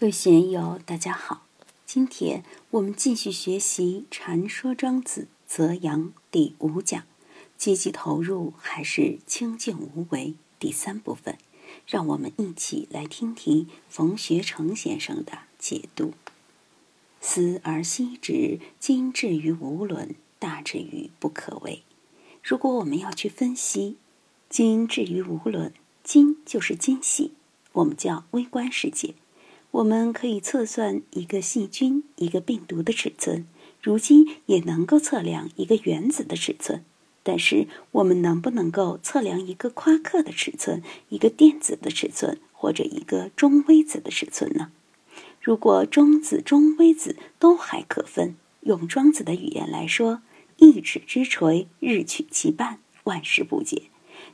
各位学友，大家好！今天我们继续学习《禅说庄子·泽阳》第五讲“积极投入还是清净无为”第三部分。让我们一起来听听冯学成先生的解读：“思而息之，今至于无伦，大至于不可为。”如果我们要去分析“今至于无伦”，“今”就是今系，我们叫微观世界。我们可以测算一个细菌、一个病毒的尺寸，如今也能够测量一个原子的尺寸。但是，我们能不能够测量一个夸克的尺寸、一个电子的尺寸，或者一个中微子的尺寸呢？如果中子、中微子都还可分，用庄子的语言来说，“一尺之锤，日取其半，万事不竭。”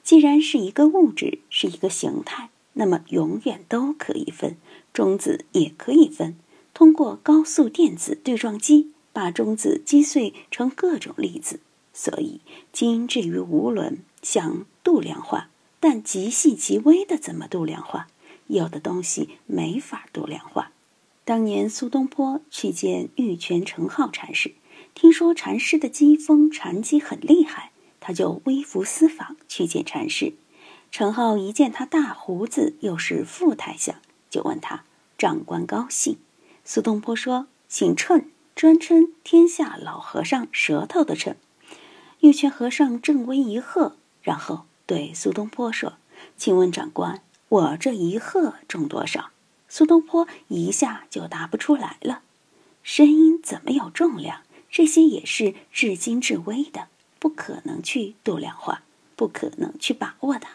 既然是一个物质，是一个形态。那么永远都可以分，中子也可以分。通过高速电子对撞机，把中子击碎成各种粒子。所以，今至于无伦，想度量化，但极细极微的怎么度量化？有的东西没法度量化。当年苏东坡去见玉泉成浩禅师，听说禅师的机锋禅机很厉害，他就微服私访去见禅师。陈浩一见他大胡子，又是副太相，就问他长官高兴。苏东坡说：“姓称，专称天下老和尚舌头的称。”玉泉和尚正微一喝，然后对苏东坡说：“请问长官，我这一喝重多少？”苏东坡一下就答不出来了。声音怎么有重量？这些也是至精至微的，不可能去度量化，不可能去把握的。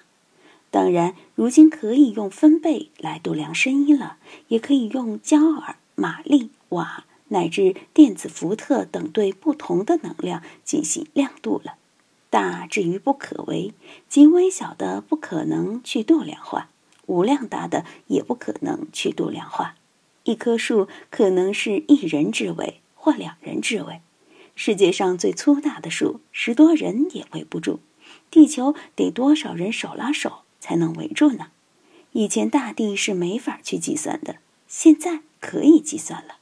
当然，如今可以用分贝来度量声音了，也可以用焦耳、马力、瓦乃至电子伏特等对不同的能量进行量度了。大至于不可为，极微小的不可能去度量化，无量大的也不可能去度量化。一棵树可能是一人之围或两人之围，世界上最粗大的树，十多人也围不住。地球得多少人手拉手？才能围住呢。以前大地是没法去计算的，现在可以计算了。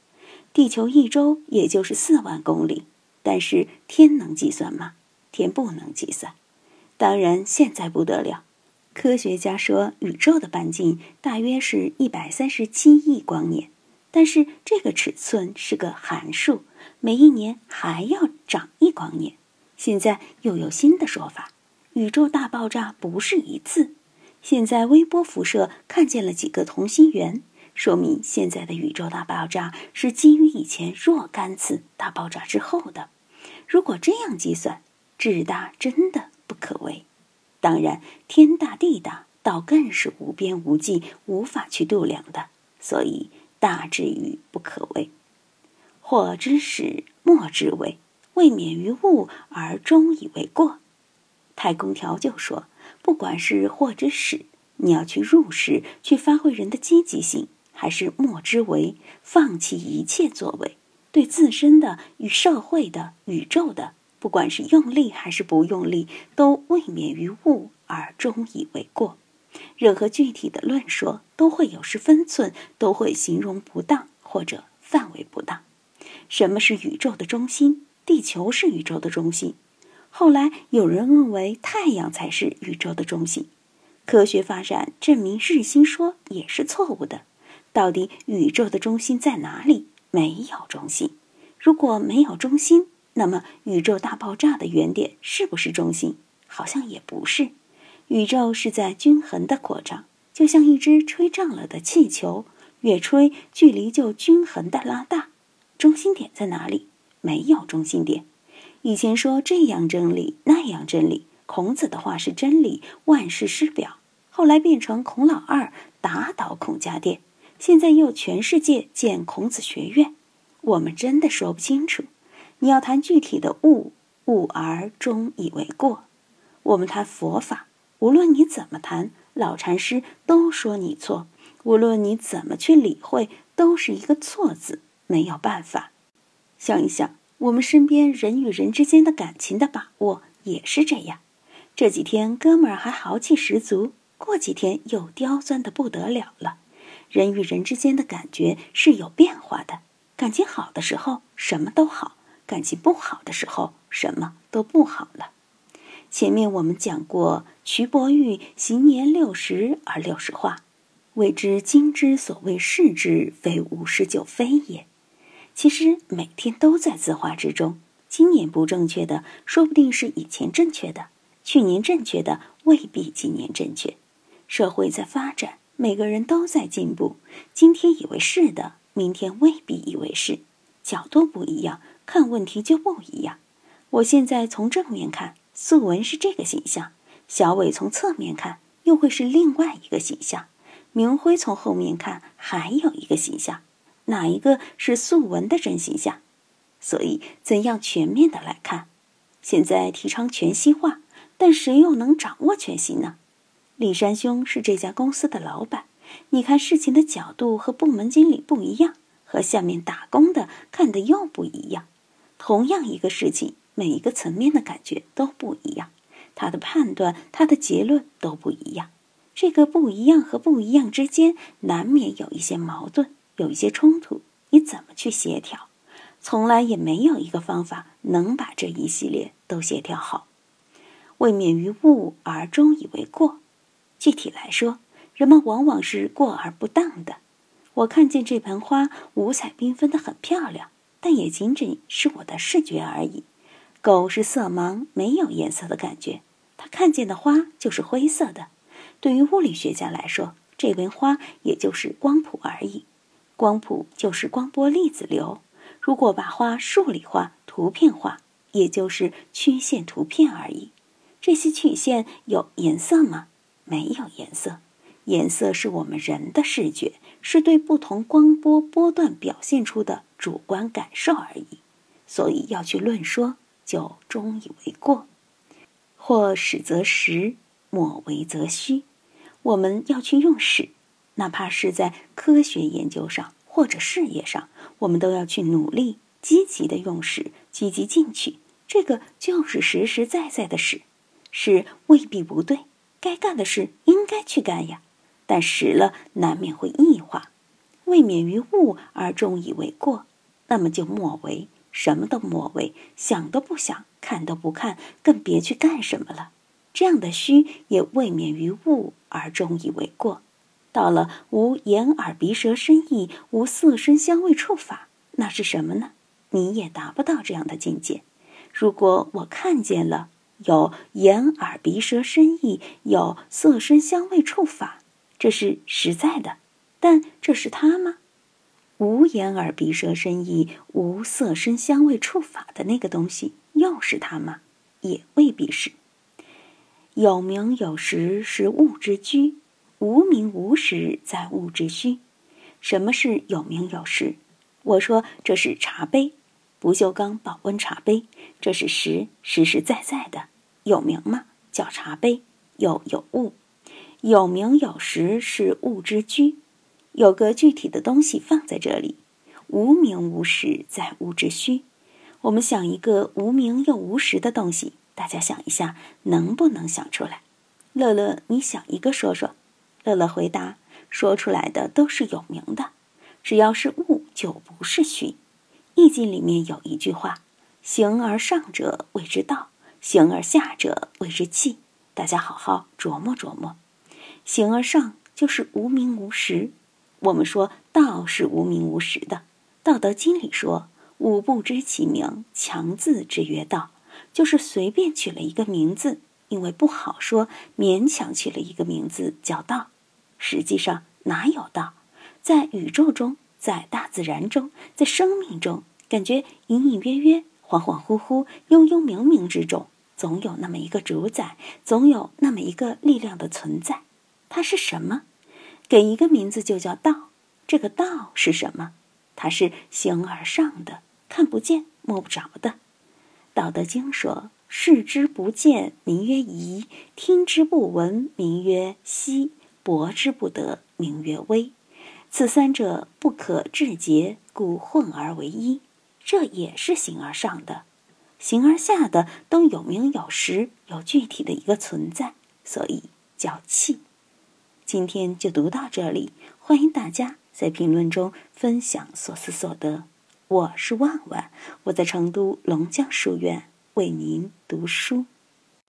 地球一周也就是四万公里，但是天能计算吗？天不能计算。当然，现在不得了，科学家说宇宙的半径大约是一百三十七亿光年，但是这个尺寸是个函数，每一年还要长一光年。现在又有新的说法，宇宙大爆炸不是一次。现在微波辐射看见了几个同心圆，说明现在的宇宙大爆炸是基于以前若干次大爆炸之后的。如果这样计算，至大真的不可为。当然，天大地大，倒更是无边无际，无法去度量的。所以大至于不可为。或之始，莫之为，未免于物而终以为过。太公条就说。不管是或之始，你要去入世，去发挥人的积极性，还是莫之为，放弃一切作为，对自身的、与社会的、宇宙的，不管是用力还是不用力，都未免于物而终以为过。任何具体的论说都会有失分寸，都会形容不当或者范围不当。什么是宇宙的中心？地球是宇宙的中心。后来有人认为太阳才是宇宙的中心，科学发展证明日心说也是错误的。到底宇宙的中心在哪里？没有中心。如果没有中心，那么宇宙大爆炸的原点是不是中心？好像也不是。宇宙是在均衡的扩张，就像一只吹胀了的气球，越吹距离就均衡的拉大。中心点在哪里？没有中心点。以前说这样真理那样真理，孔子的话是真理，万世师表。后来变成孔老二打倒孔家店，现在又全世界建孔子学院，我们真的说不清楚。你要谈具体的物，物而终以为过。我们谈佛法，无论你怎么谈，老禅师都说你错。无论你怎么去理会，都是一个错字，没有办法。想一想。我们身边人与人之间的感情的把握也是这样。这几天哥们儿还豪气十足，过几天又刁钻的不得了了。人与人之间的感觉是有变化的。感情好的时候，什么都好；感情不好的时候，什么都不好了。前面我们讲过，徐伯玉行年六十而六十化，谓之今之所谓是之，非五十就非也。其实每天都在自画之中。今年不正确的，说不定是以前正确的；去年正确的，未必今年正确。社会在发展，每个人都在进步。今天以为是的，明天未必以为是。角度不一样，看问题就不一样。我现在从正面看。素文是这个形象，小伟从侧面看又会是另外一个形象，明辉从后面看还有一个形象，哪一个是素文的真形象？所以怎样全面的来看？现在提倡全息化，但谁又能掌握全息呢？李山兄是这家公司的老板，你看事情的角度和部门经理不一样，和下面打工的看的又不一样。同样一个事情。每一个层面的感觉都不一样，他的判断、他的结论都不一样。这个不一样和不一样之间，难免有一些矛盾，有一些冲突。你怎么去协调？从来也没有一个方法能把这一系列都协调好。未免于误而终以为过。具体来说，人们往往是过而不当的。我看见这盆花五彩缤纷的很漂亮，但也仅仅是我的视觉而已。狗是色盲，没有颜色的感觉，它看见的花就是灰色的。对于物理学家来说，这盆花也就是光谱而已。光谱就是光波粒子流。如果把花数理化、图片化，也就是曲线图片而已。这些曲线有颜色吗？没有颜色。颜色是我们人的视觉，是对不同光波波段表现出的主观感受而已。所以要去论说。就终以为过，或使则实，莫为则虚。我们要去用使，哪怕是在科学研究上或者事业上，我们都要去努力，积极的用使，积极进取。这个就是实实在在的使，使未必不对，该干的事应该去干呀。但使了难免会异化，未免于误而终以为过，那么就莫为。什么都莫为，想都不想，看都不看，更别去干什么了。这样的虚也未免于物而终以为过。到了无眼耳鼻舌身意，无色声香味触法，那是什么呢？你也达不到这样的境界。如果我看见了有眼耳鼻舌身意，有色声香味触法，这是实在的，但这是他吗？无眼耳鼻舌身意，无色声香味触法的那个东西，又是他吗？也未必是。有名有实是物之居，无名无实在物之虚。什么是有名有实？我说这是茶杯，不锈钢保温茶杯，这是实实实在在的。有名吗？叫茶杯。有有物，有名有实是物之居。有个具体的东西放在这里，无名无实在物之虚。我们想一个无名又无实的东西，大家想一下，能不能想出来？乐乐，你想一个说说。乐乐回答：说出来的都是有名的，只要是物就不是虚。易经里面有一句话：形而上者谓之道，形而下者谓之气。大家好好琢磨琢磨。形而上就是无名无实。我们说道是无名无实的，《道德经》里说：“吾不知其名，强自之曰道。”就是随便取了一个名字，因为不好说，勉强取了一个名字叫道。实际上哪有道？在宇宙中，在大自然中，在生命中，感觉隐隐约约、恍恍惚惚、悠悠冥冥之中，总有那么一个主宰，总有那么一个力量的存在。它是什么？给一个名字就叫道，这个道是什么？它是形而上的，看不见、摸不着的。《道德经》说：“视之不见，名曰夷；听之不闻，名曰希；博之不得，名曰微。此三者不可致诘，故混而为一。”这也是形而上的，形而下的都有名有实，有具体的一个存在，所以叫气。今天就读到这里，欢迎大家在评论中分享所思所得。我是万万，我在成都龙江书院为您读书。